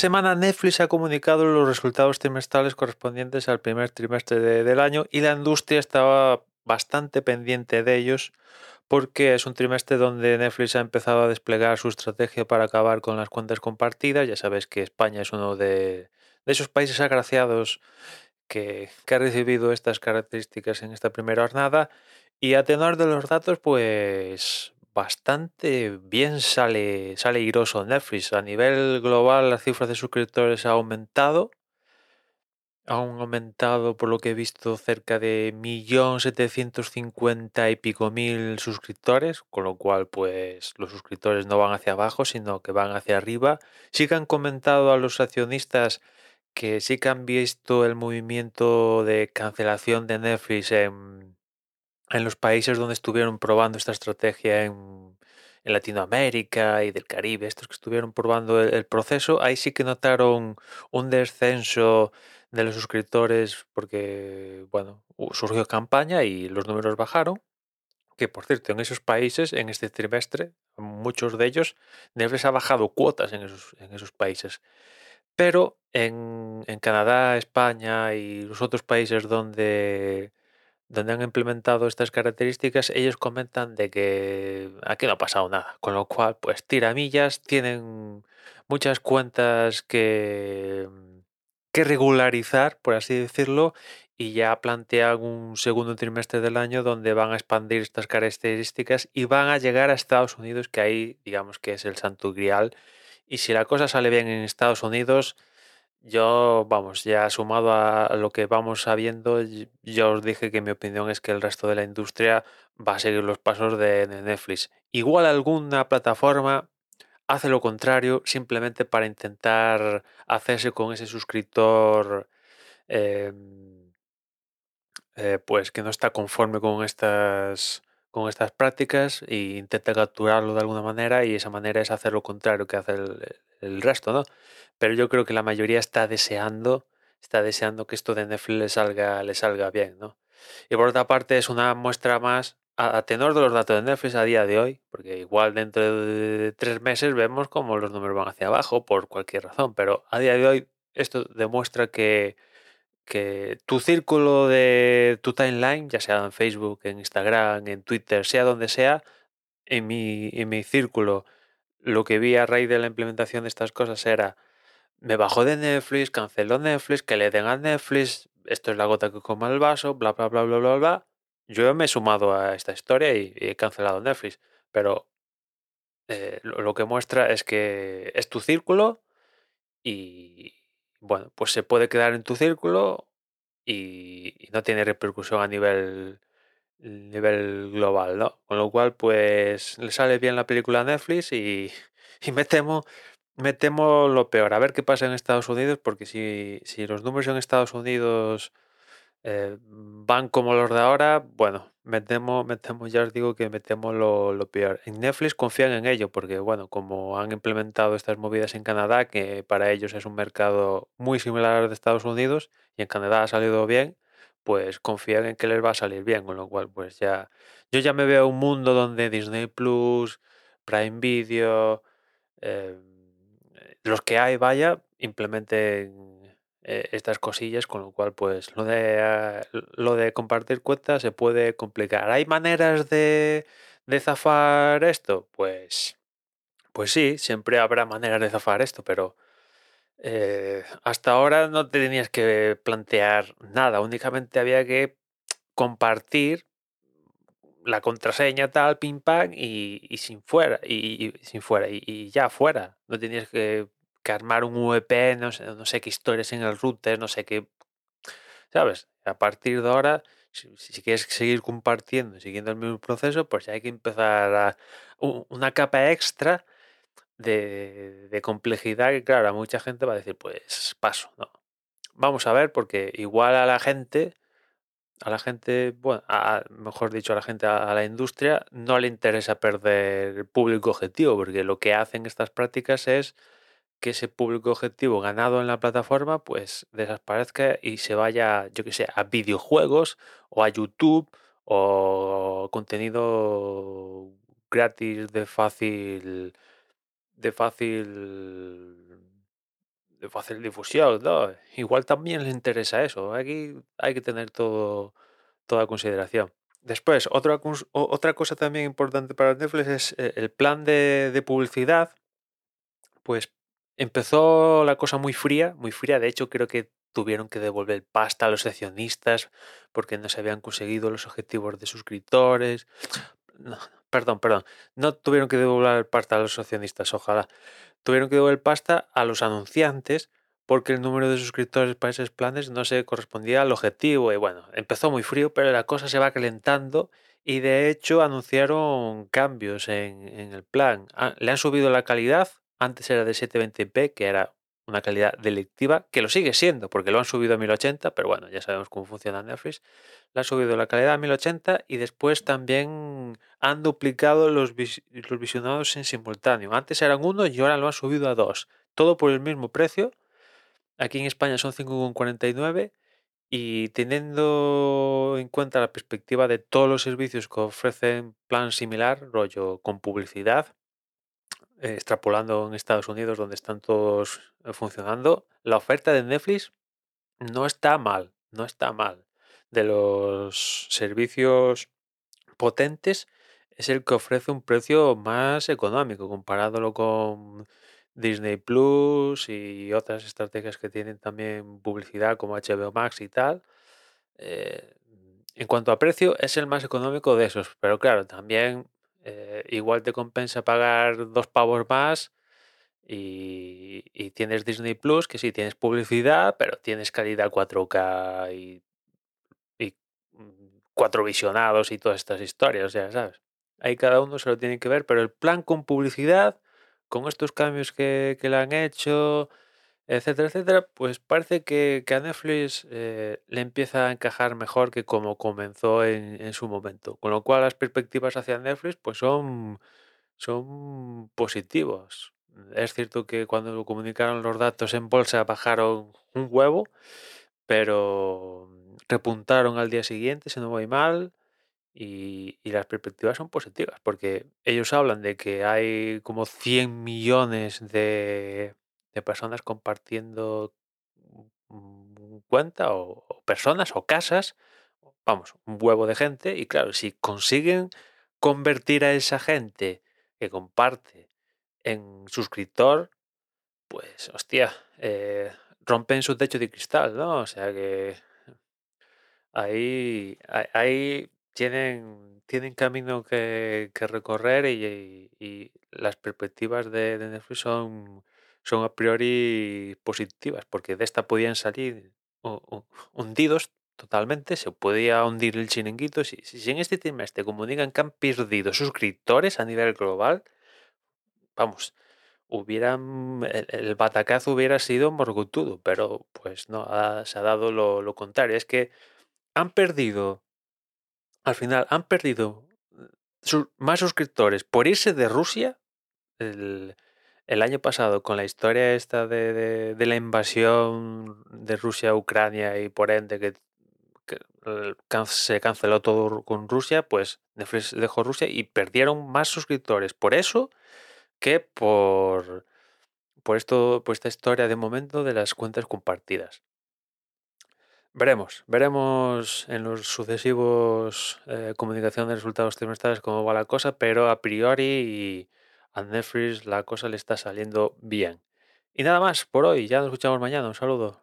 Semana Netflix ha comunicado los resultados trimestrales correspondientes al primer trimestre del año y la industria estaba bastante pendiente de ellos porque es un trimestre donde Netflix ha empezado a desplegar su estrategia para acabar con las cuentas compartidas. Ya sabes que España es uno de, esos países agraciados que, que, ha recibido estas características en esta primera jornada. Y a tenor de los datos, pues bastante bien sale, sale iroso Netflix. A nivel global, las cifras de suscriptores ha aumentado. Han aumentado, por lo que he visto, cerca de 1.750.000 y pico mil suscriptores, con lo cual, pues los suscriptores no van hacia abajo, sino que van hacia arriba. Sí que han comentado a los accionistas que sí que han visto el movimiento de cancelación de Netflix en, en los países donde estuvieron probando esta estrategia en, Latinoamérica y del Caribe, estos que estuvieron probando el, proceso, ahí sí que notaron un descenso de los suscriptores porque, bueno, surgió campaña y los números bajaron. Que por cierto, en esos países, en este trimestre, muchos de ellos, Netflix ha bajado cuotas en esos, países. Pero en Canadá, España y los otros países donde donde han implementado estas características, ellos comentan de que aquí no ha pasado nada, con lo cual, pues tiramillas, tienen muchas cuentas que, que regularizar, por así decirlo, y ya plantean un segundo trimestre del año donde van a expandir estas características y van a llegar a Estados Unidos, que ahí digamos que es el santo grial. Y si la cosa sale bien en Estados Unidos, yo, vamos, ya sumado a lo que vamos sabiendo, yo os dije que mi opinión es que el resto de la industria va a seguir los pasos de, Netflix. Igual alguna plataforma hace lo contrario simplemente para intentar hacerse con ese suscriptor em, eh, pues que no está conforme con estas con estas prácticas e intenta capturarlo de alguna manera y esa manera es hacer lo contrario que hace el, el resto, ¿no? Pero yo creo que la mayoría está deseando, está deseando que esto de Netflix le salga, le salga bien, ¿no? Y por otra parte es una muestra más a, tenor de los datos de Netflix a día de hoy, porque igual dentro de tres meses vemos cómo los números van hacia abajo por cualquier razón, pero a día de hoy esto demuestra que, que tu círculo de tu timeline, ya sea en Facebook, en Instagram, en Twitter, sea donde sea, en mi, en mi círculo lo que vi a raíz de la implementación de estas cosas era, me bajó de Netflix, canceló Netflix, que le den a Netflix, esto es la gota que coma el vaso, bla, bla, bla, bla, bla, bla. Yo me he sumado a esta historia y, he cancelado Netflix, pero eh, lo, que muestra es que es tu círculo y, bueno, pues se puede quedar en tu círculo y no tiene repercusión a nivel nivel global, ¿no? Con lo cual, pues le sale bien la película a Netflix y, temo, me temo lo peor. A ver qué pasa en Estados Unidos, porque si, si los números en Estados Unidos eh, van como los de ahora, bueno, me temo, ya os digo que me temo lo, lo, peor. En Netflix confían en ello, porque bueno, como han implementado estas movidas en Canadá, que para ellos es un mercado muy similar al de Estados Unidos, y en Canadá ha salido bien, pues confían en que les va a salir bien, con lo cual pues ya yo ya me veo un mundo donde Disney Plus, Prime Video, em, los que hay, vaya, implementen eh, estas cosillas, con lo cual pues lo de, ah, lo de compartir cuentas se puede complicar. ¿Hay maneras de, de zafar esto? Pues, pues sí, siempre habrá maneras de zafar esto, pero eh, hasta ahora no tenías que plantear nada, únicamente había que compartir la contraseña tal, pim pam, y, sin fuera, y, sin fuera, y, ya fuera. No tenías que, armar un VPN, no sé, no sé qué historias en el router, no sé qué. ¿Sabes? A partir de ahora, si, quieres seguir compartiendo, siguiendo el mismo proceso, pues ya hay que empezar a una capa extra de, complejidad que, claro, a mucha gente va a decir, pues paso, ¿no? Vamos a ver, porque igual a la gente, a la gente, bueno, mejor dicho, a la gente, a, la industria, no le interesa perder público objetivo, porque lo que hacen estas prácticas es que ese público objetivo ganado en la plataforma, pues desaparezca y se vaya, yo que sé, a videojuegos o a YouTube o contenido gratis de fácil de fácil de fácil difusión, ¿no? Igual también les interesa eso. Aquí hay que tener todo, toda consideración. Después, otra, otra cosa también importante para Netflix es eh, el plan de, de publicidad. Pues empezó la cosa muy fría, muy fría. De hecho, creo que tuvieron que devolver pasta a los accionistas porque no se habían conseguido los objetivos de suscriptores. No, perdón, perdón. No tuvieron que devolver pasta a los accionistas, ojalá. Tuvieron que devolver pasta a los anunciantes porque el número de suscriptores para esos planes no se correspondía al objetivo. Y bueno, empezó muy frío, pero la cosa se va calentando y de hecho anunciaron cambios en, el plan. Ah, le han subido la calidad. Antes era de 720p, que era una calidad delictiva, que lo sigue siendo, porque lo han subido a 1080, pero bueno, ya sabemos cómo funciona Netflix. Le han subido la calidad a 1080 y después también han duplicado los, los visionados en simultáneo. Antes eran uno y ahora lo han subido a dos. Todo por el mismo precio. Aquí en España son 5,49 y teniendo en cuenta la perspectiva de todos los servicios que ofrecen plan similar, rollo con publicidad, eh, extrapolando en Estados Unidos donde están todos eh, funcionando, la oferta de Netflix no está mal, no está mal. De los servicios potentes es el que ofrece un precio más económico comparándolo con Disney Plus y otras estrategias que tienen también publicidad como HBO Max y tal. Eh, en cuanto a precio, es el más económico de esos, pero claro, también eh, igual te compensa pagar dos pavos más y, tienes Disney Plus, que sí tienes publicidad, pero tienes calidad 4K y, y mm, cuatro visionados y todas estas historias, o sea, ¿sabes? Ahí cada uno se lo tiene que ver, pero el plan con publicidad, con estos cambios que, que le han hecho, etcétera, etcétera, pues parece que, que a Netflix eh, le empieza a encajar mejor que como comenzó en, en su momento. Con lo cual las perspectivas hacia Netflix pues son, son positivos. Es cierto que cuando comunicaron los datos en bolsa bajaron un huevo, pero repuntaron al día siguiente, si no voy mal, y, y las perspectivas son positivas, porque ellos hablan de que hay como 100 millones de, de personas compartiendo mm, cuenta o, personas o casas, vamos, un huevo de gente, y claro, si consiguen convertir a esa gente que comparte en suscriptor, pues hostia, eh, rompen su techo de cristal, ¿no? O sea que ahí, ahí- tienen, tienen camino que, recorrer y, y las perspectivas de, de Netflix son, son a priori positivas, porque de esta podían salir hu- hu- hundidos totalmente, se podía hundir el chiringuito. Si, si en este trimestre comunican que han perdido suscriptores a nivel global, vamos, hubieran, el, batacazo hubiera sido morgutudo, pero pues no, se ha dado lo, contrario. Es que han perdido, al final, han perdido su- más suscriptores por irse de Rusia el, el año pasado con la historia esta de, de- la invasión de Rusia a Ucrania y por ende que, se canceló todo con Rusia, pues dejó Rusia y perdieron más suscriptores por eso que por, por esto, por esta historia de momento de las cuentas compartidas. Veremos, veremos en los sucesivos eh, comunicación de resultados trimestrales cómo va la cosa, pero a priori y a Netflix la cosa le está saliendo bien. Y nada más por hoy, ya nos escuchamos mañana, un saludo.